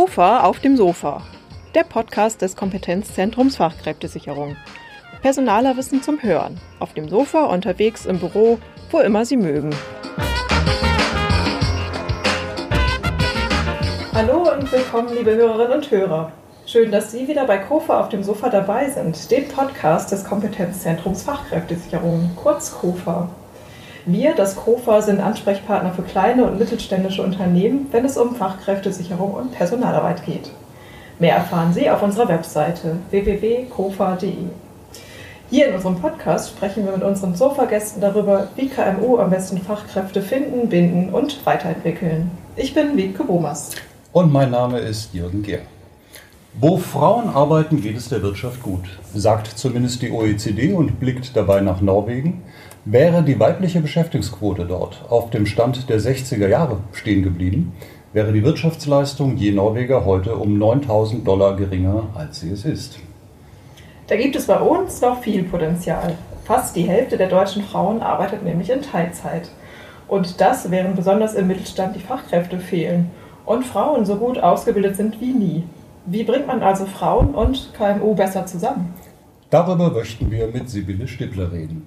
KOFA auf dem Sofa, der Podcast des Kompetenzzentrums Fachkräftesicherung. Personaler Wissen zum Hören, auf dem Sofa, unterwegs, im Büro, wo immer Sie mögen. Hallo und willkommen, liebe Hörerinnen und Hörer. Schön, dass Sie wieder bei KOFA auf dem Sofa dabei sind, dem Podcast des Kompetenzzentrums Fachkräftesicherung, kurz KOFA. Wir, das KOFA, sind Ansprechpartner für kleine und mittelständische Unternehmen, wenn es um Fachkräftesicherung und Personalarbeit geht. Mehr erfahren Sie auf unserer Webseite www.kofa.de. Hier in unserem Podcast sprechen wir mit unseren Sofa-Gästen darüber, wie KMU am besten Fachkräfte finden, binden und weiterentwickeln. Ich bin Wiebke Bomas. Und mein Name ist Jürgen Gehr. Wo Frauen arbeiten, geht es der Wirtschaft gut, sagt zumindest die OECD und blickt dabei nach Norwegen. Wäre die weibliche Beschäftigungsquote dort auf dem Stand der 60er Jahre stehen geblieben, wäre die Wirtschaftsleistung je Norweger heute um 9000 Dollar geringer, als sie es ist. Da gibt es bei uns noch viel Potenzial. Fast die Hälfte der deutschen Frauen arbeitet nämlich in Teilzeit. Und das, während besonders im Mittelstand die Fachkräfte fehlen und Frauen so gut ausgebildet sind wie nie. Wie bringt man also Frauen und KMU besser zusammen? Darüber möchten wir mit Sibylle Stippler reden.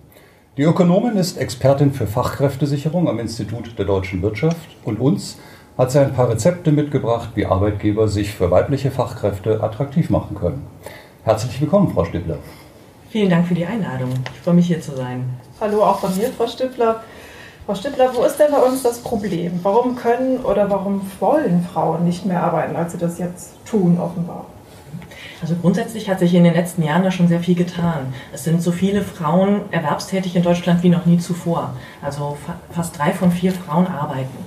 Die Ökonomin ist Expertin für Fachkräftesicherung am Institut der deutschen Wirtschaft und uns hat sie ein paar Rezepte mitgebracht, wie Arbeitgeber sich für weibliche Fachkräfte attraktiv machen können. Herzlich willkommen, Frau Stippler. Vielen Dank für die Einladung. Ich freue mich hier zu sein. Hallo auch von mir, Frau Stippler. Frau Stippler, wo ist denn bei uns das Problem? Warum können oder warum wollen Frauen nicht mehr arbeiten, als sie das jetzt tun, offenbar? Also grundsätzlich hat sich in den letzten Jahren da schon sehr viel getan. Es sind so viele Frauen erwerbstätig in Deutschland wie noch nie zuvor. Also fast drei von vier Frauen arbeiten.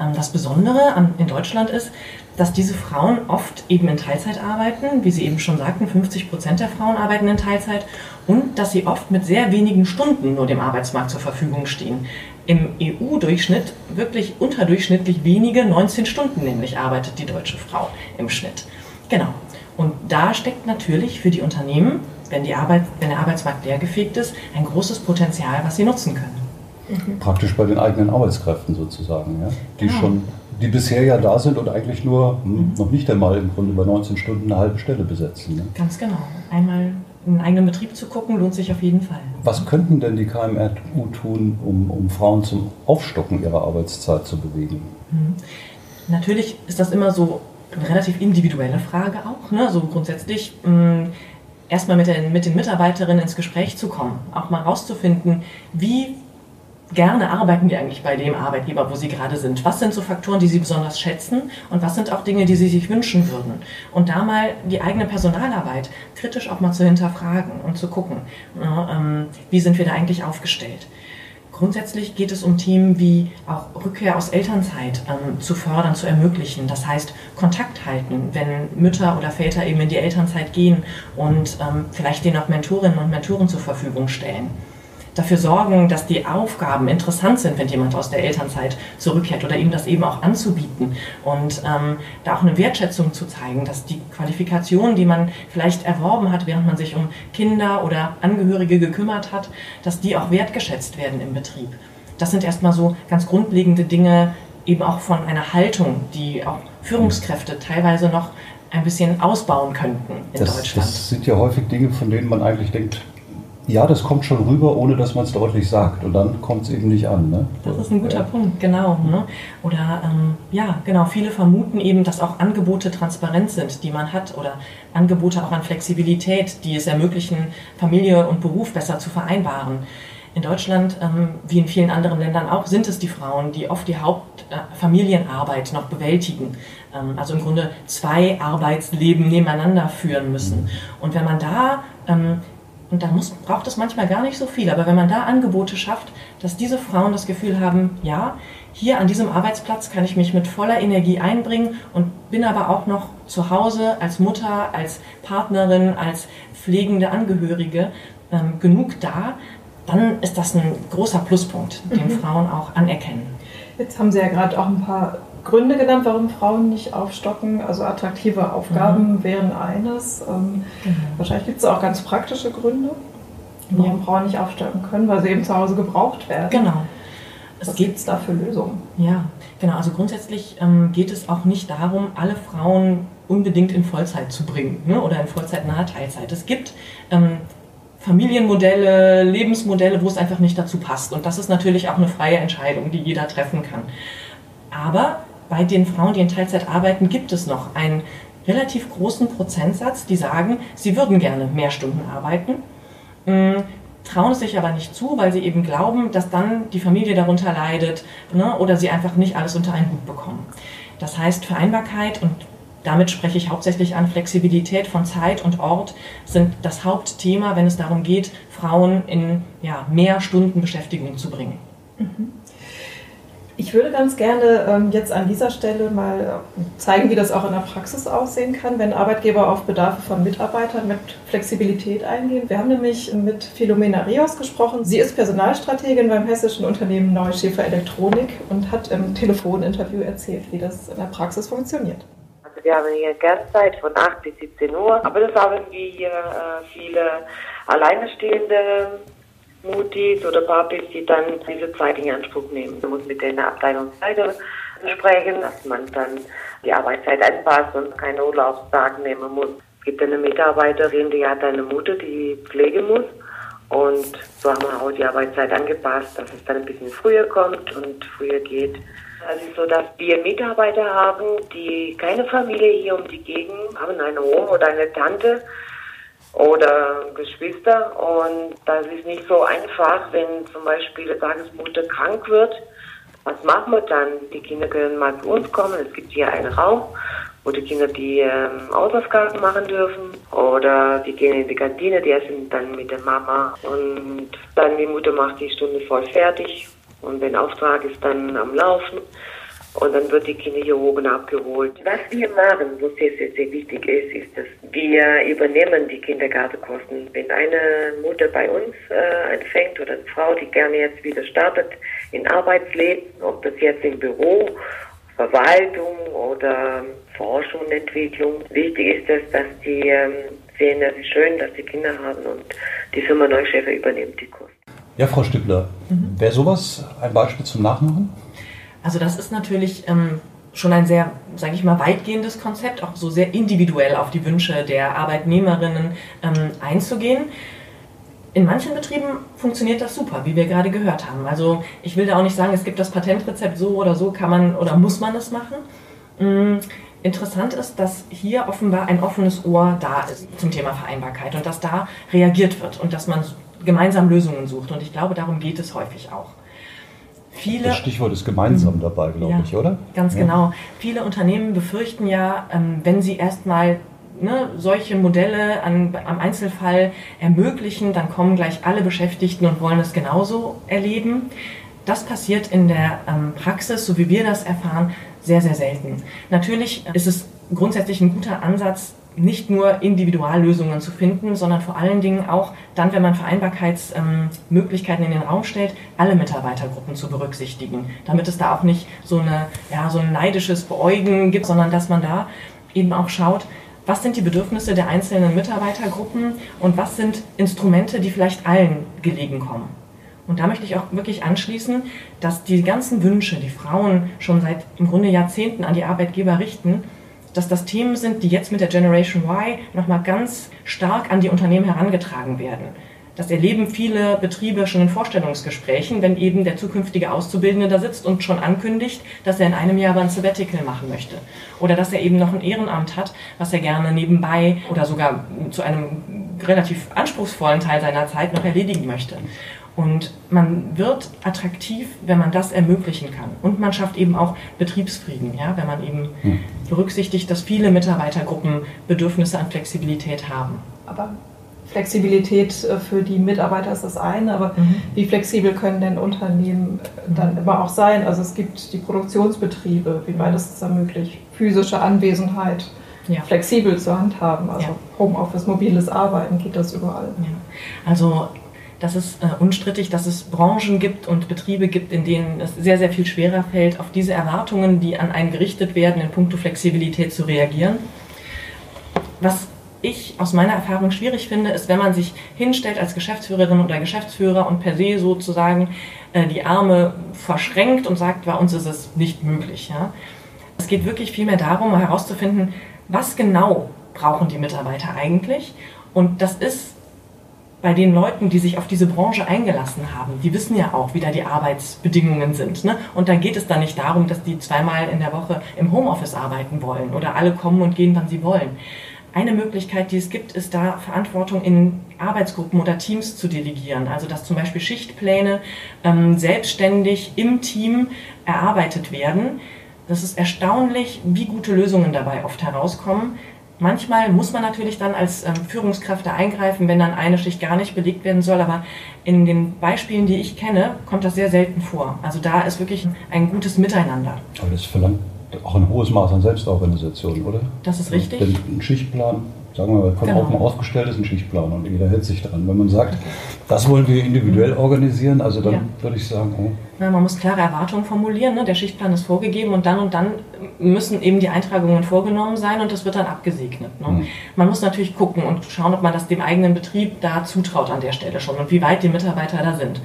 Ähm, das Besondere in Deutschland ist, dass diese Frauen oft eben in Teilzeit arbeiten, wie Sie eben schon sagten, 50 Prozent der Frauen arbeiten in Teilzeit und dass sie oft mit sehr wenigen Stunden nur dem Arbeitsmarkt zur Verfügung stehen. Im EU-Durchschnitt wirklich unterdurchschnittlich wenige, 19 Stunden nämlich arbeitet die deutsche Frau im Schnitt. Genau. Und da steckt natürlich für die Unternehmen, wenn, die Arbeit, wenn der Arbeitsmarkt leergefegt ist, ein großes Potenzial, was sie nutzen können. Mhm. Praktisch bei den eigenen Arbeitskräften sozusagen, ja? die genau. schon, die bisher ja da sind und eigentlich nur hm, mhm. noch nicht einmal im Grunde bei 19 Stunden eine halbe Stelle besetzen. Ne? Ganz genau. Einmal einen eigenen Betrieb zu gucken, lohnt sich auf jeden Fall. Was könnten denn die KMU tun, um, um Frauen zum Aufstocken ihrer Arbeitszeit zu bewegen? Mhm. Natürlich ist das immer so eine relativ individuelle Frage auch. Ne? So grundsätzlich mh, erstmal mit den, mit den Mitarbeiterinnen ins Gespräch zu kommen, auch mal rauszufinden, wie gerne arbeiten die eigentlich bei dem Arbeitgeber, wo sie gerade sind? Was sind so Faktoren, die sie besonders schätzen und was sind auch Dinge, die sie sich wünschen würden? Und da mal die eigene Personalarbeit kritisch auch mal zu hinterfragen und zu gucken, ne, ähm, wie sind wir da eigentlich aufgestellt? Grundsätzlich geht es um Themen wie auch Rückkehr aus Elternzeit ähm, zu fördern, zu ermöglichen. Das heißt, Kontakt halten, wenn Mütter oder Väter eben in die Elternzeit gehen und ähm, vielleicht denen auch Mentorinnen und Mentoren zur Verfügung stellen dafür sorgen, dass die Aufgaben interessant sind, wenn jemand aus der Elternzeit zurückkehrt oder ihm das eben auch anzubieten und ähm, da auch eine Wertschätzung zu zeigen, dass die Qualifikationen, die man vielleicht erworben hat, während man sich um Kinder oder Angehörige gekümmert hat, dass die auch wertgeschätzt werden im Betrieb. Das sind erstmal so ganz grundlegende Dinge, eben auch von einer Haltung, die auch Führungskräfte teilweise noch ein bisschen ausbauen könnten in das, Deutschland. Das sind ja häufig Dinge, von denen man eigentlich denkt, ja, das kommt schon rüber, ohne dass man es deutlich sagt. Und dann kommt es eben nicht an. Ne? Das ist ein guter ja. Punkt, genau. Ne? Oder ähm, ja, genau, viele vermuten eben, dass auch Angebote transparent sind, die man hat. Oder Angebote auch an Flexibilität, die es ermöglichen, Familie und Beruf besser zu vereinbaren. In Deutschland, ähm, wie in vielen anderen Ländern auch, sind es die Frauen, die oft die Hauptfamilienarbeit äh, noch bewältigen. Ähm, also im Grunde zwei Arbeitsleben nebeneinander führen müssen. Mhm. Und wenn man da ähm, und da muss, braucht es manchmal gar nicht so viel. Aber wenn man da Angebote schafft, dass diese Frauen das Gefühl haben, ja, hier an diesem Arbeitsplatz kann ich mich mit voller Energie einbringen und bin aber auch noch zu Hause als Mutter, als Partnerin, als pflegende Angehörige ähm, genug da, dann ist das ein großer Pluspunkt, den mhm. Frauen auch anerkennen. Jetzt haben Sie ja gerade auch ein paar Gründe genannt, warum Frauen nicht aufstocken. Also attraktive Aufgaben mhm. wären eines. Ähm, genau. Wahrscheinlich gibt es auch ganz praktische Gründe, warum ja. Frauen nicht aufstocken können, weil sie eben zu Hause gebraucht werden. Genau. Es gibt es da für Lösungen? Ja, Genau, also grundsätzlich ähm, geht es auch nicht darum, alle Frauen unbedingt in Vollzeit zu bringen ne, oder in vollzeitnahe Teilzeit. Es gibt ähm, Familienmodelle, Lebensmodelle, wo es einfach nicht dazu passt. Und das ist natürlich auch eine freie Entscheidung, die jeder treffen kann. Aber bei den Frauen, die in Teilzeit arbeiten, gibt es noch einen relativ großen Prozentsatz, die sagen, sie würden gerne mehr Stunden arbeiten, mm, trauen es sich aber nicht zu, weil sie eben glauben, dass dann die Familie darunter leidet ne, oder sie einfach nicht alles unter einen Hut bekommen. Das heißt, Vereinbarkeit und damit spreche ich hauptsächlich an Flexibilität von Zeit und Ort sind das Hauptthema, wenn es darum geht, Frauen in ja, mehr Stunden Beschäftigung zu bringen. Mhm. Ich würde ganz gerne ähm, jetzt an dieser Stelle mal äh, zeigen, wie das auch in der Praxis aussehen kann, wenn Arbeitgeber auf Bedarfe von Mitarbeitern mit Flexibilität eingehen. Wir haben nämlich mit Philomena Rios gesprochen. Sie ist Personalstrategin beim hessischen Unternehmen Neuschäfer Elektronik und hat im Telefoninterview erzählt, wie das in der Praxis funktioniert. Also wir haben hier Gastzeit von 8 bis 17 Uhr, aber das haben wir hier äh, viele alleinestehende Mutis oder Papis, die dann diese Zeit in Anspruch nehmen. Man muss mit den Abteilungsleiter sprechen, dass man dann die Arbeitszeit anpasst und keine Urlaubstage nehmen muss. Es gibt eine Mitarbeiterin, die hat eine Mutter, die pflegen muss. Und so haben wir auch die Arbeitszeit angepasst, dass es dann ein bisschen früher kommt und früher geht. Also so, dass wir Mitarbeiter haben, die keine Familie hier um die Gegend haben, eine Oma oder eine Tante, oder Geschwister. Und das ist nicht so einfach, wenn zum Beispiel eine Tagesmutter krank wird. Was machen wir dann? Die Kinder können mal zu uns kommen. Es gibt hier einen Raum, wo die Kinder die ähm, Hausaufgaben machen dürfen. Oder die gehen in die Kantine, die essen dann mit der Mama. Und dann die Mutter macht die Stunde voll fertig. Und der Auftrag ist dann am Laufen. Und dann wird die Kinder hier oben abgeholt. Was wir machen, was sehr, sehr, sehr wichtig ist, ist, dass wir übernehmen die Kindergartenkosten. Wenn eine Mutter bei uns äh, anfängt oder eine Frau, die gerne jetzt wieder startet in Arbeitsleben, ob das jetzt im Büro, Verwaltung oder Forschung und Entwicklung, wichtig ist es, dass die ähm, sehen, es ist schön, dass die Kinder haben und die Firma Neuschäfer übernimmt die Kosten. Ja, Frau Stübler, mhm. wäre sowas ein Beispiel zum Nachmachen? Also das ist natürlich ähm, schon ein sehr, sage ich mal, weitgehendes Konzept, auch so sehr individuell auf die Wünsche der Arbeitnehmerinnen ähm, einzugehen. In manchen Betrieben funktioniert das super, wie wir gerade gehört haben. Also ich will da auch nicht sagen, es gibt das Patentrezept so oder so, kann man oder muss man es machen. Mhm. Interessant ist, dass hier offenbar ein offenes Ohr da ist zum Thema Vereinbarkeit und dass da reagiert wird und dass man gemeinsam Lösungen sucht. Und ich glaube, darum geht es häufig auch. Viele, das Stichwort ist gemeinsam mhm. dabei, glaube ja, ich, oder? Ganz ja. genau. Viele Unternehmen befürchten ja, ähm, wenn sie erstmal ne, solche Modelle an, am Einzelfall ermöglichen, dann kommen gleich alle Beschäftigten und wollen es genauso erleben. Das passiert in der ähm, Praxis, so wie wir das erfahren, sehr, sehr selten. Natürlich ist es grundsätzlich ein guter Ansatz, nicht nur Individuallösungen zu finden, sondern vor allen Dingen auch dann, wenn man Vereinbarkeitsmöglichkeiten ähm, in den Raum stellt, alle Mitarbeitergruppen zu berücksichtigen, damit es da auch nicht so, eine, ja, so ein neidisches Beäugen gibt, sondern dass man da eben auch schaut, was sind die Bedürfnisse der einzelnen Mitarbeitergruppen und was sind Instrumente, die vielleicht allen gelegen kommen. Und da möchte ich auch wirklich anschließen, dass die ganzen Wünsche, die Frauen schon seit im Grunde Jahrzehnten an die Arbeitgeber richten, dass das Themen sind, die jetzt mit der Generation Y nochmal ganz stark an die Unternehmen herangetragen werden. Das erleben viele Betriebe schon in Vorstellungsgesprächen, wenn eben der zukünftige Auszubildende da sitzt und schon ankündigt, dass er in einem Jahr aber ein Sabbatical machen möchte. Oder dass er eben noch ein Ehrenamt hat, was er gerne nebenbei oder sogar zu einem relativ anspruchsvollen Teil seiner Zeit noch erledigen möchte. Und man wird attraktiv, wenn man das ermöglichen kann. Und man schafft eben auch Betriebsfrieden, ja, wenn man eben hm. berücksichtigt, dass viele Mitarbeitergruppen Bedürfnisse an Flexibilität haben. Aber Flexibilität äh, für die Mitarbeiter ist das eine, aber mhm. wie flexibel können denn Unternehmen äh, dann mhm. immer auch sein? Also es gibt die Produktionsbetriebe, wie weit ist es da möglich, physische Anwesenheit ja. flexibel zu handhaben, also ja. Homeoffice, mobiles Arbeiten, geht das überall? Ja. Also das ist äh, unstrittig, dass es Branchen gibt und Betriebe gibt, in denen es sehr, sehr viel schwerer fällt, auf diese Erwartungen, die an einen gerichtet werden, in puncto Flexibilität zu reagieren. Was ich aus meiner Erfahrung schwierig finde, ist, wenn man sich hinstellt als Geschäftsführerin oder Geschäftsführer und per se sozusagen äh, die Arme verschränkt und sagt, bei uns ist es nicht möglich. Ja? Es geht wirklich vielmehr darum, herauszufinden, was genau brauchen die Mitarbeiter eigentlich. Und das ist bei den Leuten, die sich auf diese Branche eingelassen haben, die wissen ja auch, wie da die Arbeitsbedingungen sind. Ne? Und da geht es dann nicht darum, dass die zweimal in der Woche im Homeoffice arbeiten wollen oder alle kommen und gehen, wann sie wollen. Eine Möglichkeit, die es gibt, ist da Verantwortung in Arbeitsgruppen oder Teams zu delegieren. Also dass zum Beispiel Schichtpläne ähm, selbstständig im Team erarbeitet werden. Das ist erstaunlich, wie gute Lösungen dabei oft herauskommen. Manchmal muss man natürlich dann als ähm, Führungskraft eingreifen, wenn dann eine Schicht gar nicht belegt werden soll, aber in den Beispielen, die ich kenne, kommt das sehr selten vor. Also da ist wirklich ein gutes Miteinander. Aber das verlangt auch ein hohes Maß an Selbstorganisation, oder? Das ist richtig. Denn ein Schichtplan, sagen wir mal, von genau. oben aufgestellt ist ein Schichtplan und jeder hält sich dran. Wenn man sagt, das wollen wir individuell organisieren, also dann ja. würde ich sagen, oh. Na, man muss klare Erwartungen formulieren. Ne? Der Schichtplan ist vorgegeben und dann und dann müssen eben die Eintragungen vorgenommen sein und das wird dann abgesegnet. Ne? Mhm. Man muss natürlich gucken und schauen, ob man das dem eigenen Betrieb da zutraut an der Stelle schon und wie weit die Mitarbeiter da sind.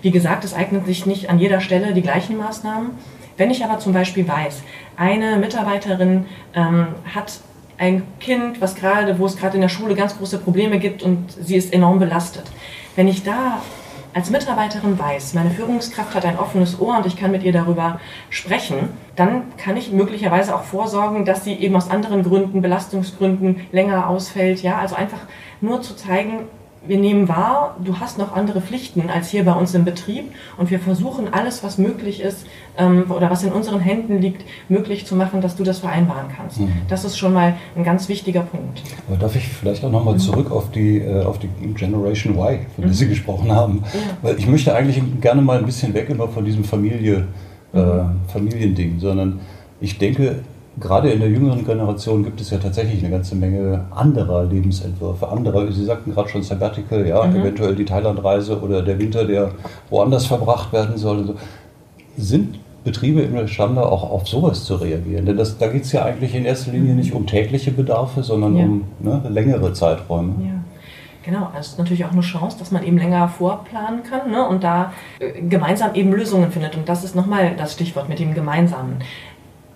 Wie gesagt, es eignet sich nicht an jeder Stelle die gleichen Maßnahmen. Wenn ich aber zum Beispiel weiß, eine Mitarbeiterin ähm, hat ein Kind, was gerade, wo es gerade in der Schule ganz große Probleme gibt und sie ist enorm belastet. Wenn ich da als Mitarbeiterin weiß, meine Führungskraft hat ein offenes Ohr und ich kann mit ihr darüber sprechen, dann kann ich möglicherweise auch vorsorgen, dass sie eben aus anderen Gründen, Belastungsgründen länger ausfällt. Ja, also einfach nur zu zeigen, wir nehmen wahr, du hast noch andere Pflichten als hier bei uns im Betrieb und wir versuchen alles, was möglich ist ähm, oder was in unseren Händen liegt, möglich zu machen, dass du das vereinbaren kannst. Mhm. Das ist schon mal ein ganz wichtiger Punkt. Aber darf ich vielleicht auch nochmal mhm. zurück auf die, äh, auf die Generation Y, von der mhm. Sie gesprochen haben? Ja. Weil ich möchte eigentlich gerne mal ein bisschen weg immer von diesem Familie, äh, mhm. Familiending, sondern ich denke, gerade in der jüngeren Generation gibt es ja tatsächlich eine ganze Menge anderer Lebensentwürfe, anderer, Sie sagten gerade schon Sabbatical, ja, mhm. eventuell die Thailandreise oder der Winter, der woanders verbracht werden soll. So. Sind Betriebe imstande, auch auf sowas zu reagieren? Denn das, da geht es ja eigentlich in erster Linie nicht um tägliche Bedarfe, sondern ja. um ne, längere Zeiträume. Ja. Genau, es ist natürlich auch eine Chance, dass man eben länger vorplanen kann ne, und da äh, gemeinsam eben Lösungen findet. Und das ist nochmal das Stichwort mit dem Gemeinsamen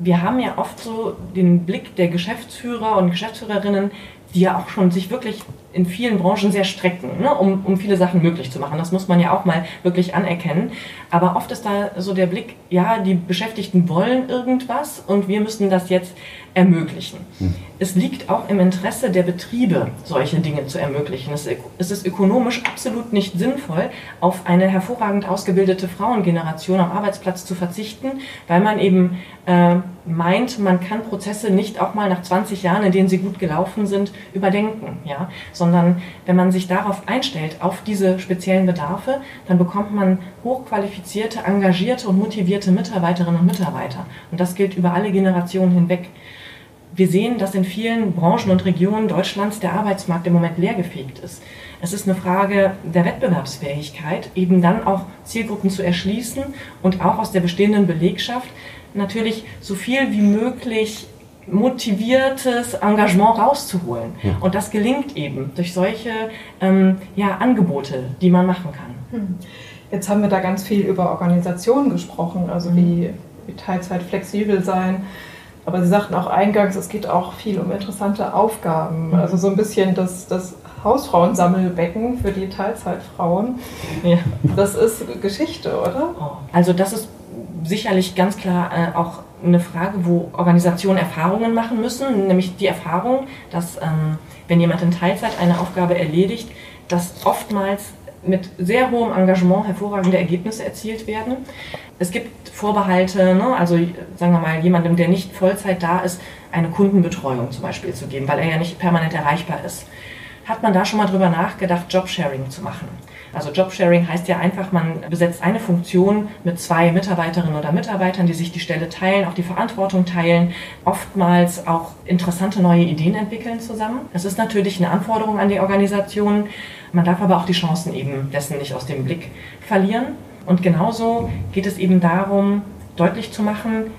wir haben ja oft so den Blick der Geschäftsführer und Geschäftsführerinnen, die ja auch schon sich wirklich in vielen Branchen sehr strecken, ne, um, um viele Sachen möglich zu machen. Das muss man ja auch mal wirklich anerkennen. Aber oft ist da so der Blick, ja, die Beschäftigten wollen irgendwas und wir müssen das jetzt ermöglichen. Hm. Es liegt auch im Interesse der Betriebe, solche Dinge zu ermöglichen. Es, es ist ökonomisch absolut nicht sinnvoll, auf eine hervorragend ausgebildete Frauengeneration am Arbeitsplatz zu verzichten, weil man eben äh, meint, man kann Prozesse nicht auch mal nach 20 Jahren, in denen sie gut gelaufen sind, überdenken. Ja? Sondern wenn man sich darauf einstellt, auf diese speziellen Bedarfe, dann bekommt man hochqualifizierte, engagierte und motivierte Mitarbeiterinnen und Mitarbeiter. Und das gilt über alle Generationen hinweg. Wir sehen, dass in vielen Branchen und Regionen Deutschlands der Arbeitsmarkt im Moment leergefegt ist. Es ist eine Frage der Wettbewerbsfähigkeit, eben dann auch Zielgruppen zu erschließen und auch aus der bestehenden Belegschaft natürlich so viel wie möglich motiviertes Engagement rauszuholen. Ja. Und das gelingt eben durch solche ähm, ja, Angebote, die man machen kann. Hm. Jetzt haben wir da ganz viel über Organisationen gesprochen, also mhm. wie, wie Teilzeit flexibel sein. Aber Sie sagten auch eingangs, es geht auch viel um interessante Aufgaben. Mhm. Also so ein bisschen das, das Hausfrauensammelbecken für die Teilzeitfrauen. Ja. Das ist Geschichte, oder? Oh. Also das ist sicherlich ganz klar äh, auch eine Frage, wo Organisationen Erfahrungen machen müssen, nämlich die Erfahrung, dass ähm, wenn jemand in Teilzeit eine Aufgabe erledigt, dass oftmals mit sehr hohem Engagement hervorragende Ergebnisse erzielt werden. Es gibt Vorbehalte, ne? also sagen wir mal, jemandem, der nicht Vollzeit da ist, eine Kundenbetreuung zum Beispiel zu geben, weil er ja nicht permanent erreichbar ist. Hat man da schon mal drüber nachgedacht, Jobsharing zu machen? Also Jobsharing heißt ja einfach, man besetzt eine Funktion mit zwei Mitarbeiterinnen oder Mitarbeitern, die sich die Stelle teilen, auch die Verantwortung teilen, oftmals auch interessante neue Ideen entwickeln zusammen. Das ist natürlich eine Anforderung an die Organisation. Man darf aber auch die Chancen eben dessen nicht aus dem Blick verlieren. Und genauso geht es eben darum, deutlich zu machen,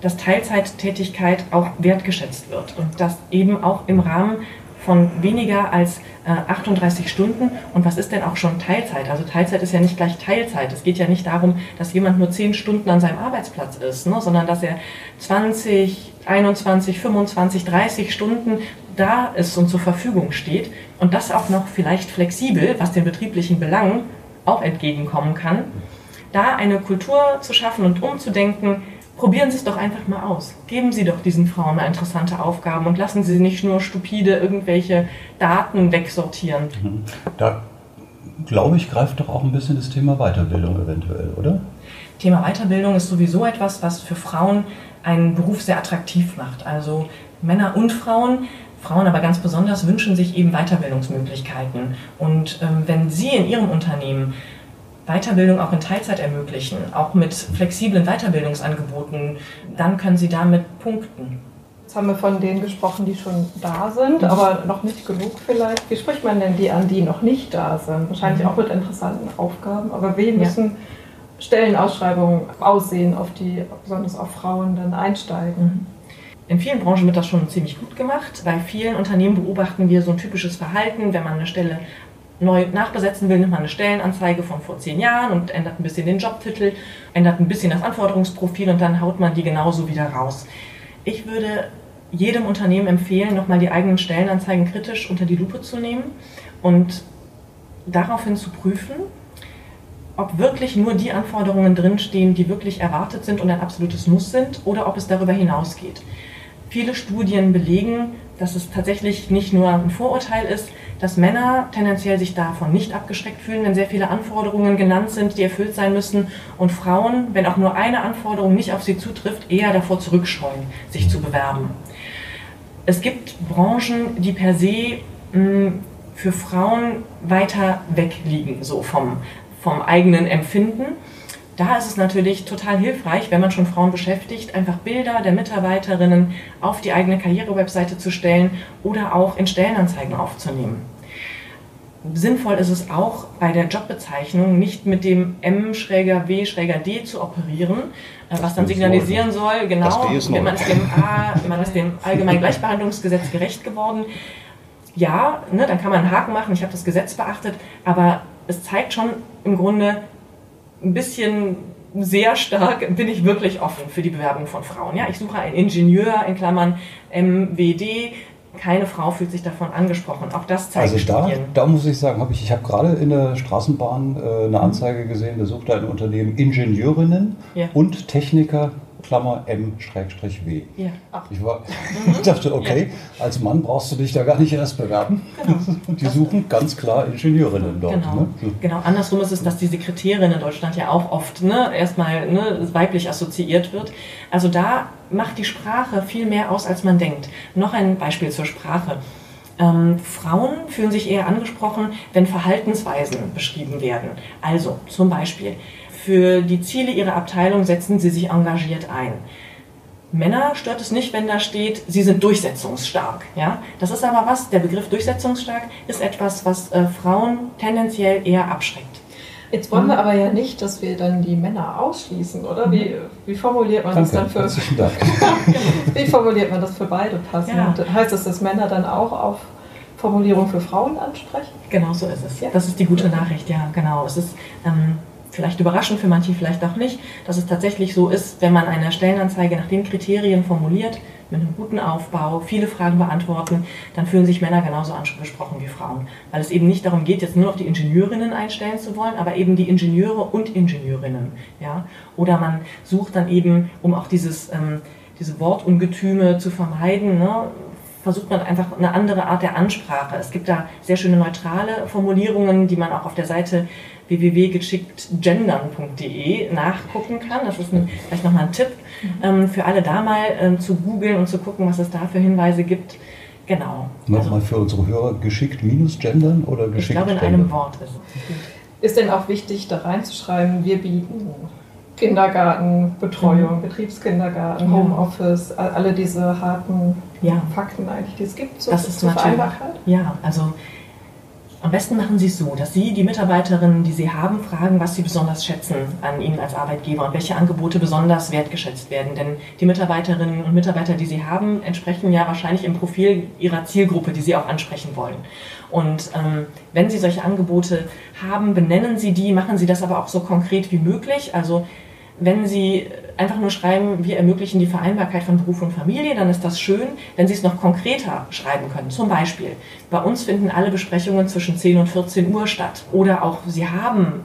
dass Teilzeittätigkeit auch wertgeschätzt wird und dass eben auch im Rahmen von weniger als äh, 38 Stunden. Und was ist denn auch schon Teilzeit? Also Teilzeit ist ja nicht gleich Teilzeit. Es geht ja nicht darum, dass jemand nur 10 Stunden an seinem Arbeitsplatz ist, ne, sondern dass er 20, 21, 25, 30 Stunden da ist und zur Verfügung steht und das auch noch vielleicht flexibel, was den betrieblichen Belangen auch entgegenkommen kann, da eine Kultur zu schaffen und umzudenken, probieren Sie es doch einfach mal aus. Geben Sie doch diesen Frauen mal interessante Aufgaben und lassen Sie nicht nur stupide irgendwelche Daten wegsortieren. Mhm. Da glaube ich, greift doch auch ein bisschen das Thema Weiterbildung eventuell, oder? Thema Weiterbildung ist sowieso etwas, was für Frauen einen Beruf sehr attraktiv macht. Also Männer und Frauen Frauen aber ganz besonders wünschen sich eben Weiterbildungsmöglichkeiten. Und ähm, wenn Sie in Ihrem Unternehmen Weiterbildung auch in Teilzeit ermöglichen, auch mit flexiblen Weiterbildungsangeboten, dann können Sie damit punkten. Jetzt haben wir von denen gesprochen, die schon da sind, mhm. aber noch nicht genug vielleicht. Wie spricht man denn die an, die noch nicht da sind? Wahrscheinlich mhm. auch mit interessanten Aufgaben, aber wie müssen ja. Stellenausschreibungen aussehen, auf die besonders auf Frauen dann einsteigen? Mhm. In vielen Branchen wird das schon ziemlich gut gemacht. Bei vielen Unternehmen beobachten wir so ein typisches Verhalten, wenn man eine Stelle neu nachbesetzen will, nimmt man eine Stellenanzeige von vor zehn Jahren und ändert ein bisschen den Jobtitel, ändert ein bisschen das Anforderungsprofil und dann haut man die genauso wieder raus. Ich würde jedem Unternehmen empfehlen, nochmal die eigenen Stellenanzeigen kritisch unter die Lupe zu nehmen und daraufhin zu prüfen, ob wirklich nur die Anforderungen drinstehen, die wirklich erwartet sind und ein absolutes Muss sind, oder ob es darüber hinausgeht. Viele Studien belegen, dass es tatsächlich nicht nur ein Vorurteil ist, dass Männer tendenziell sich davon nicht abgeschreckt fühlen, wenn sehr viele Anforderungen genannt sind, die erfüllt sein müssen, und Frauen, wenn auch nur eine Anforderung nicht auf sie zutrifft, eher davor zurückscheuen, sich zu bewerben. Es gibt Branchen, die per se mh, hm, für Frauen weiter weg liegen, so vom, vom eigenen Empfinden. Da ist es natürlich total hilfreich, wenn man schon Frauen beschäftigt, einfach Bilder der Mitarbeiterinnen auf die eigene Karrierewebseite zu stellen oder auch in Stellenanzeigen aufzunehmen. Sinnvoll ist es auch bei der Jobbezeichnung nicht mit dem M-W-D zu operieren, äh, was dann signalisieren soll, genau, man ist, dem A, man ist dem Allgemeinen Gleichbehandlungsgesetz gerecht geworden. Ja, ne, dann kann man einen Haken machen, ich habe das Gesetz beachtet, aber es zeigt schon im Grunde, ein bisschen sehr stark bin ich wirklich offen für die Bewerbung von Frauen. Ja, ich suche einen Ingenieur in Klammern MWD. Keine Frau fühlt sich davon angesprochen. Auch das zeigt Also da, da muss ich sagen, habe ich, ich habe gerade in der Straßenbahn äh, eine Anzeige gesehen, da sucht ein Unternehmen Ingenieurinnen ja. und Techniker Klammer M-W. Ja. Ich war, mhm. dachte, okay, ja. als Mann brauchst du dich da gar nicht erst bewerben. Genau. Und die suchen ganz klar Ingenieurinnen dort. Genau. Ne? genau, andersrum ist es, dass die Sekretärin in Deutschland ja auch oft ne, erstmal ne, weiblich assoziiert wird. Also da macht die Sprache viel mehr aus, als man denkt. Noch ein Beispiel zur Sprache. Ähm, Frauen fühlen sich eher angesprochen, wenn Verhaltensweisen beschrieben werden. Also zum Beispiel, für die Ziele ihrer Abteilung setzen sie sich engagiert ein. Männer stört es nicht, wenn da steht, sie sind durchsetzungsstark. Ja? Das ist aber was, der Begriff durchsetzungsstark ist etwas, was äh, Frauen tendenziell eher abschreckt. Jetzt wollen wir mhm. aber ja nicht, dass wir dann die Männer ausschließen, oder? Wie, mhm. wie formuliert man Danke, das dann für. Dank. wie formuliert man das für beide passend? Ja. Heißt das, dass Männer dann auch auf Formulierung für Frauen ansprechen? Genau so ist es. Ja. Das ist die gute Nachricht, ja, genau. Es ist ähm, vielleicht überraschend für manche, vielleicht auch nicht, dass es tatsächlich so ist, wenn man eine Stellenanzeige nach den Kriterien formuliert, mit einem guten Aufbau, viele Fragen beantworten, dann fühlen sich Männer genauso angesprochen wie Frauen. Weil es eben nicht darum geht, jetzt nur noch die Ingenieurinnen einstellen zu wollen, aber eben die Ingenieure und Ingenieurinnen. Ja? Oder man sucht dann eben, um auch dieses, ähm, diese Wortungetüme zu vermeiden, ne? Versucht man einfach eine andere Art der Ansprache. Es gibt da sehr schöne neutrale Formulierungen, die man auch auf der Seite www.geschicktgendern.de nachgucken kann. Das ist ein, vielleicht nochmal ein Tipp mhm. ähm, für alle da mal ähm, zu googeln und zu gucken, was es da für Hinweise gibt. Genau. Nochmal also, für unsere Hörer, geschickt minus gendern oder geschickt Ich glaube, in einem Wort ist es. Ist denn auch wichtig, da reinzuschreiben, wir bieten Kindergartenbetreuung, mhm. Betriebskindergarten, ja. Homeoffice, alle diese harten ja. Fakten eigentlich, die es gibt, so das ist zur Vereinbarkeit? Ja, also Am besten machen Sie es so, dass Sie die Mitarbeiterinnen, die Sie haben, fragen, was Sie besonders schätzen an Ihnen als Arbeitgeber und welche Angebote besonders wertgeschätzt werden. Denn die Mitarbeiterinnen und Mitarbeiter, die Sie haben, entsprechen ja wahrscheinlich im Profil Ihrer Zielgruppe, die Sie auch ansprechen wollen. Und ähm, wenn Sie solche Angebote haben, benennen Sie die, machen Sie das aber auch so konkret wie möglich. Also wenn Sie einfach nur schreiben, wir ermöglichen die Vereinbarkeit von Beruf und Familie, dann ist das schön. Wenn Sie es noch konkreter schreiben können, zum Beispiel, bei uns finden alle Besprechungen zwischen 10 und 14 Uhr statt. Oder auch Sie haben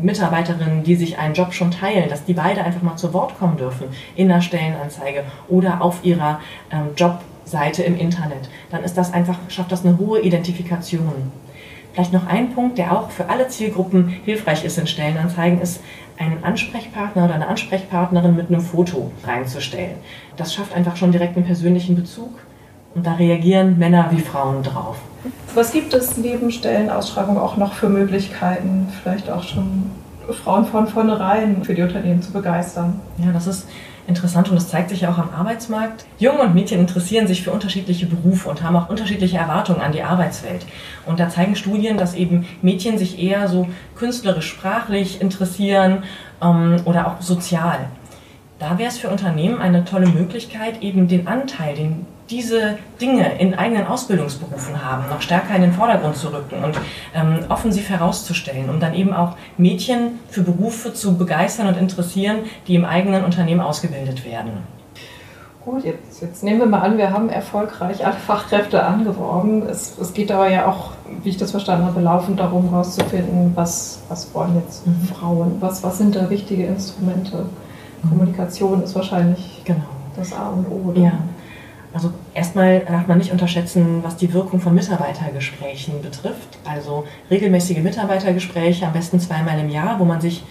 Mitarbeiterinnen, die sich einen Job schon teilen, dass die beide einfach mal zu Wort kommen dürfen in der Stellenanzeige oder auf ihrer ähm, Jobseite im Internet. Dann ist das einfach, schafft das eine hohe Identifikation. Vielleicht noch ein Punkt, der auch für alle Zielgruppen hilfreich ist in Stellenanzeigen, ist einen Ansprechpartner oder eine Ansprechpartnerin mit einem Foto reinzustellen. Das schafft einfach schon direkt einen persönlichen Bezug und da reagieren Männer wie Frauen drauf. Was gibt es neben Stellenausschreibung auch noch für Möglichkeiten, vielleicht auch schon Frauen von vornherein für die Unternehmen zu begeistern? Ja, das ist interessant und das zeigt sich ja auch am Arbeitsmarkt. Junge und Mädchen interessieren sich für unterschiedliche Berufe und haben auch unterschiedliche Erwartungen an die Arbeitswelt. Und da zeigen Studien, dass eben Mädchen sich eher so künstlerisch, sprachlich interessieren ähm, oder auch sozial. Da wäre es für Unternehmen eine tolle Möglichkeit, eben den Anteil, den diese Dinge in eigenen Ausbildungsberufen haben, noch stärker in den Vordergrund zu rücken und ähm, offensiv herauszustellen, um dann eben auch Mädchen für Berufe zu begeistern und interessieren, die im eigenen Unternehmen ausgebildet werden. Gut, jetzt, jetzt nehmen wir mal an, wir haben erfolgreich alle Fachkräfte angeworben. Es, es geht aber ja auch, wie ich das verstanden habe, laufend darum herauszufinden, was, was wollen jetzt mhm. Frauen, was, was sind da wichtige Instrumente. Kommunikation ist wahrscheinlich genau. das A und O. Oder? Ja. Also erstmal darf man nicht unterschätzen, was die Wirkung von Mitarbeitergesprächen betrifft. Also regelmäßige Mitarbeitergespräche, am besten zweimal im Jahr, wo man sich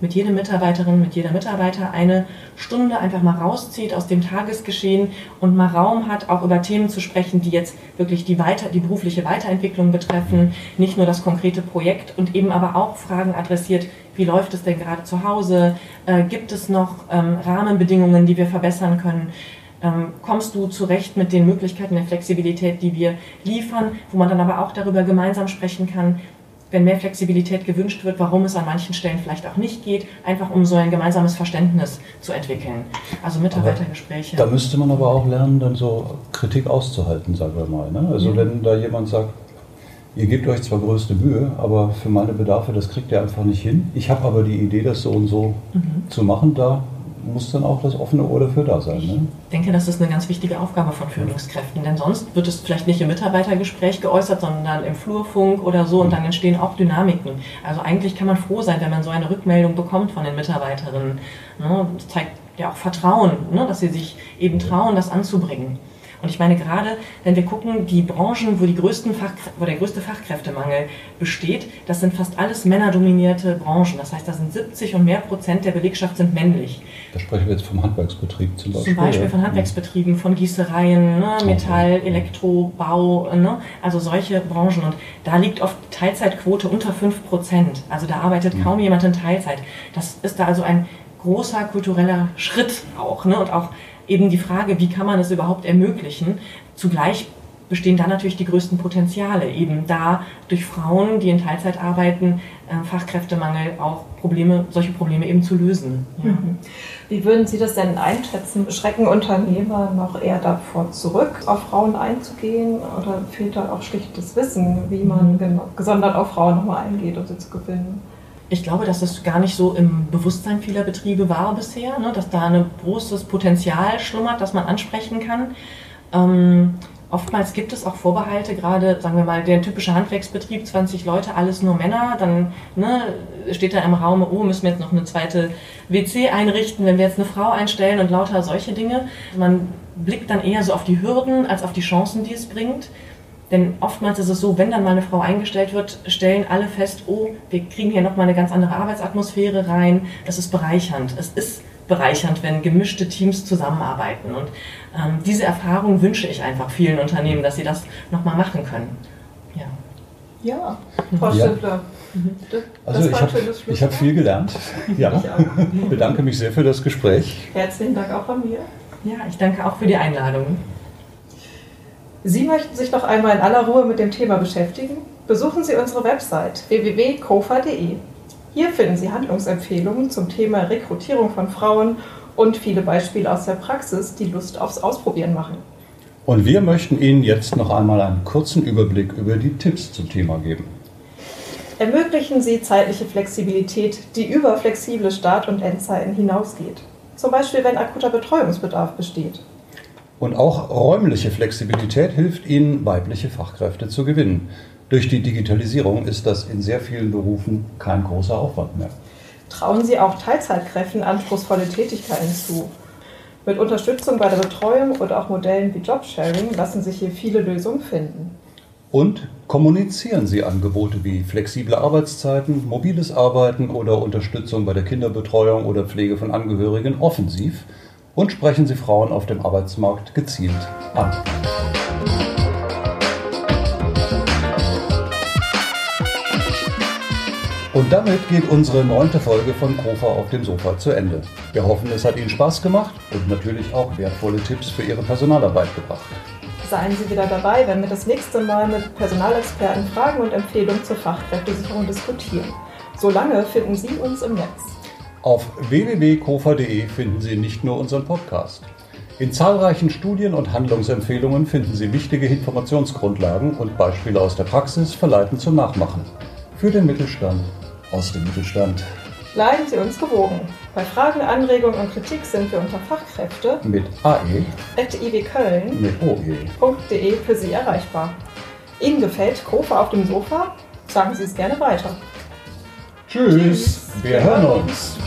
mit jeder Mitarbeiterin, mit jeder Mitarbeiter eine Stunde einfach mal rauszieht aus dem Tagesgeschehen und mal Raum hat, auch über Themen zu sprechen, die jetzt wirklich die, weiter, die berufliche Weiterentwicklung betreffen, nicht nur das konkrete Projekt und eben aber auch Fragen adressiert, wie läuft es denn gerade zu Hause, äh, gibt es noch ähm, Rahmenbedingungen, die wir verbessern können? Ähm, kommst du zurecht mit den Möglichkeiten der Flexibilität, die wir liefern, wo man dann aber auch darüber gemeinsam sprechen kann, wenn mehr Flexibilität gewünscht wird, warum es an manchen Stellen vielleicht auch nicht geht, einfach um so ein gemeinsames Verständnis zu entwickeln. Also Mitarbeitergespräche. Da müsste man aber auch lernen, dann so Kritik auszuhalten, sagen wir mal. Ne? Also ja. wenn da jemand sagt, ihr gebt euch zwar größte Mühe, aber für meine Bedarfe, das kriegt ihr einfach nicht hin. Ich habe aber die Idee, das so und so mhm. zu machen, da muss dann auch das offene Ohr dafür da sein. Ne? Ich denke, das ist eine ganz wichtige Aufgabe von Führungskräften, denn sonst wird es vielleicht nicht im Mitarbeitergespräch geäußert, sondern im Flurfunk oder so und dann entstehen auch Dynamiken. Also eigentlich kann man froh sein, wenn man so eine Rückmeldung bekommt von den Mitarbeiterinnen. Ne? Das zeigt ja auch Vertrauen, ne? dass sie sich eben trauen, das anzubringen. Und ich meine gerade, wenn wir gucken, die Branchen, wo, die größten wo der größte Fachkräftemangel besteht, das sind fast alles männerdominierte Branchen. Das heißt, da sind 70 und mehr Prozent der Belegschaft sind männlich. Da sprechen wir jetzt vom Handwerksbetrieb zum Beispiel. Zum Beispiel von Handwerksbetrieben, von Gießereien, ne, Metall, Elektro, Bau, ne, also solche Branchen. Und da liegt oft die Teilzeitquote unter 5 Prozent. Also da arbeitet mhm. kaum jemand in Teilzeit. Das ist da also ein großer kultureller Schritt auch. Ne? Und auch eben die Frage, wie kann man es überhaupt ermöglichen. Zugleich bestehen da natürlich die größten Potenziale, eben da durch Frauen, die in Teilzeit arbeiten, äh, Fachkräftemangel auch Probleme, solche Probleme eben zu lösen. Ja. Mhm. Wie würden Sie das denn einschätzen? Schrecken Unternehmer noch eher davor zurück, auf Frauen einzugehen oder fehlt da auch schlicht das Wissen, wie man mhm. gesondert auf Frauen nochmal eingeht, um sie zu gewinnen? Ich glaube, dass das gar nicht so im Bewusstsein vieler Betriebe war bisher, ne, dass da ein großes Potenzial schlummert, das man ansprechen kann. Ähm, oftmals gibt es auch Vorbehalte, gerade, sagen wir mal, der typische Handwerksbetrieb, 20 Leute, alles nur Männer, dann ne, steht da im Raum, oh, müssen wir jetzt noch eine zweite WC einrichten, wenn wir jetzt eine Frau einstellen und lauter solche Dinge. Man blickt dann eher so auf die Hürden als auf die Chancen, die es bringt. Denn oftmals ist es so, wenn dann mal eine Frau eingestellt wird, stellen alle fest, oh, wir kriegen hier nochmal eine ganz andere Arbeitsatmosphäre rein. Das ist bereichernd. Es ist bereichernd, wenn gemischte Teams zusammenarbeiten. Und ähm, diese Erfahrung wünsche ich einfach vielen Unternehmen, dass sie das nochmal machen können. Ja, ja Frau ja. Mhm. Also ich habe hab viel gelernt. Ja. Ich bedanke mich sehr für das Gespräch. Herzlichen Dank auch von mir. Ja, ich danke auch für die Einladung. Sie möchten sich noch einmal in aller Ruhe mit dem Thema beschäftigen? Besuchen Sie unsere Website www.kofa.de. Hier finden Sie Handlungsempfehlungen zum Thema Rekrutierung von Frauen und viele Beispiele aus der Praxis, die Lust aufs Ausprobieren machen. Und wir möchten Ihnen jetzt noch einmal einen kurzen Überblick über die Tipps zum Thema geben. Ermöglichen Sie zeitliche Flexibilität, die über flexible Start- und Endzeiten hinausgeht. Zum Beispiel, wenn akuter Betreuungsbedarf besteht. Und auch räumliche Flexibilität hilft Ihnen, weibliche Fachkräfte zu gewinnen. Durch die Digitalisierung ist das in sehr vielen Berufen kein großer Aufwand mehr. Trauen Sie auch Teilzeitkräften anspruchsvolle Tätigkeiten zu. Mit Unterstützung bei der Betreuung oder auch Modellen wie Jobsharing lassen sich hier viele Lösungen finden. Und kommunizieren Sie Angebote wie flexible Arbeitszeiten, mobiles Arbeiten oder Unterstützung bei der Kinderbetreuung oder Pflege von Angehörigen offensiv und sprechen Sie Frauen auf dem Arbeitsmarkt gezielt an. Und damit geht unsere neunte Folge von Kofa auf dem Sofa zu Ende. Wir hoffen, es hat Ihnen Spaß gemacht und natürlich auch wertvolle Tipps für Ihre Personalarbeit gebracht. Seien Sie wieder dabei, wenn wir das nächste Mal mit Personalexperten Fragen und Empfehlungen zur Fachkräftesicherung diskutieren. Solange finden Sie uns im Netz. Auf www.kofa.de finden Sie nicht nur unseren Podcast. In zahlreichen Studien und Handlungsempfehlungen finden Sie wichtige Informationsgrundlagen und Beispiele aus der Praxis verleiten zum Nachmachen. Für den Mittelstand, aus dem Mittelstand. Bleiben Sie uns gewogen. Bei Fragen, Anregungen und Kritik sind wir unter Fachkräfte Mit AE, iwköln.de mit OE. für Sie erreichbar. Ihnen gefällt Kofa auf dem Sofa? Sagen Sie es gerne weiter. Tschüss, wir hören uns.